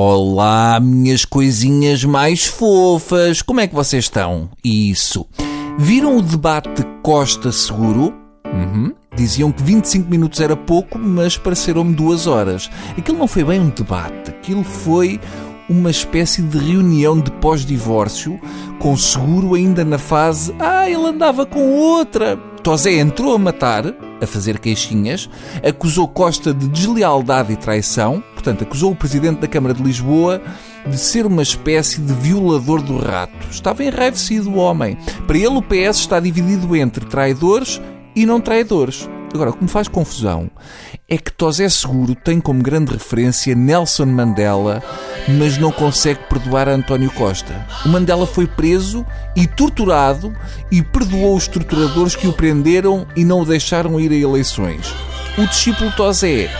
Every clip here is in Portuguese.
Olá, minhas coisinhas mais fofas, como é que vocês estão? Isso. Viram o debate Costa Seguro? Uhum. Diziam que 25 minutos era pouco, mas pareceram-me duas horas. Aquilo não foi bem um debate, aquilo foi uma espécie de reunião de pós-divórcio, com seguro ainda na fase Ah, ele andava com outra. Tosé entrou a matar, a fazer queixinhas, acusou Costa de deslealdade e traição, portanto, acusou o presidente da Câmara de Lisboa de ser uma espécie de violador do rato. Estava enraivecido o homem. Para ele, o PS está dividido entre traidores e não traidores. Agora, o que me faz confusão é que Tosé Seguro tem como grande referência Nelson Mandela, mas não consegue perdoar António Costa. O Mandela foi preso e torturado e perdoou os torturadores que o prenderam e não o deixaram ir a eleições. O discípulo Tosé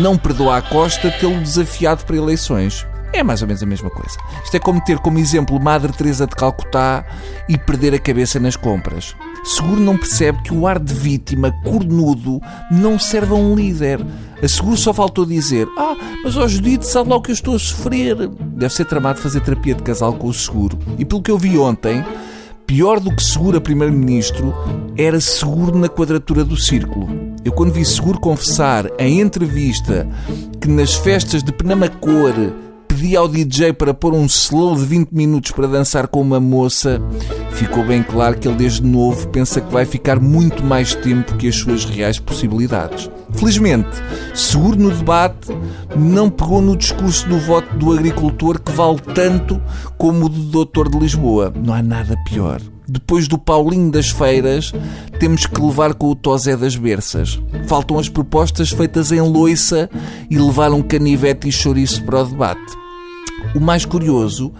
não perdoa a Costa tê-lo desafiado para eleições. É mais ou menos a mesma coisa. Isto é como ter como exemplo Madre Teresa de Calcutá e perder a cabeça nas compras. Seguro não percebe que o ar de vítima, cornudo, não serve a um líder. A Seguro só faltou dizer Ah, mas ó Judite, sabe lá o que eu estou a sofrer. Deve ser tramado fazer terapia de casal com o Seguro. E pelo que eu vi ontem, pior do que Seguro a Primeiro-Ministro era Seguro na quadratura do círculo. Eu quando vi Seguro confessar em entrevista que nas festas de Penamacor pedi ao DJ para pôr um slow de 20 minutos para dançar com uma moça, ficou bem claro que ele desde novo pensa que vai ficar muito mais tempo que as suas reais possibilidades. Felizmente, seguro no debate, não pegou no discurso do voto do agricultor que vale tanto como o do doutor de Lisboa. Não há nada pior. Depois do Paulinho das Feiras, temos que levar com o Tosé das Berças. Faltam as propostas feitas em loiça e levar um canivete e chouriço para o debate. O mais curioso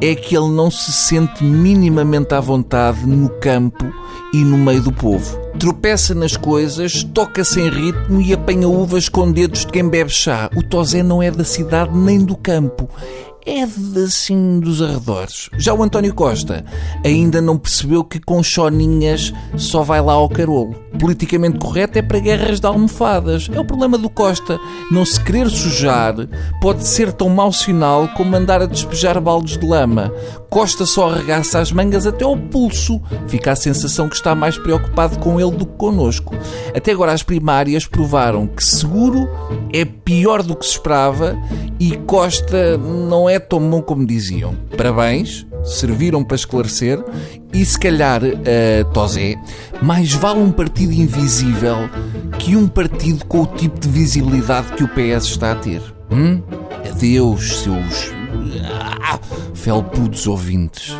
é que ele não se sente minimamente à vontade no campo e no meio do povo. Tropeça nas coisas, toca sem ritmo e apanha uvas com dedos de quem bebe chá. O Tosé não é da cidade nem do campo é assim dos arredores. Já o António Costa ainda não percebeu que com choninhas só vai lá ao carolo. Politicamente correto é para guerras de almofadas. É o problema do Costa. Não se querer sujar pode ser tão mau sinal como andar a despejar baldes de lama. Costa só arregaça as mangas até ao pulso. Fica a sensação que está mais preocupado com ele do que connosco. Até agora as primárias provaram que seguro é pior do que se esperava e Costa não é tão bom como diziam. Parabéns, serviram para esclarecer e se calhar, uh, Tosé, mais vale um partido invisível que um partido com o tipo de visibilidade que o PS está a ter. Hum? Adeus, seus ah, felpudos ouvintes.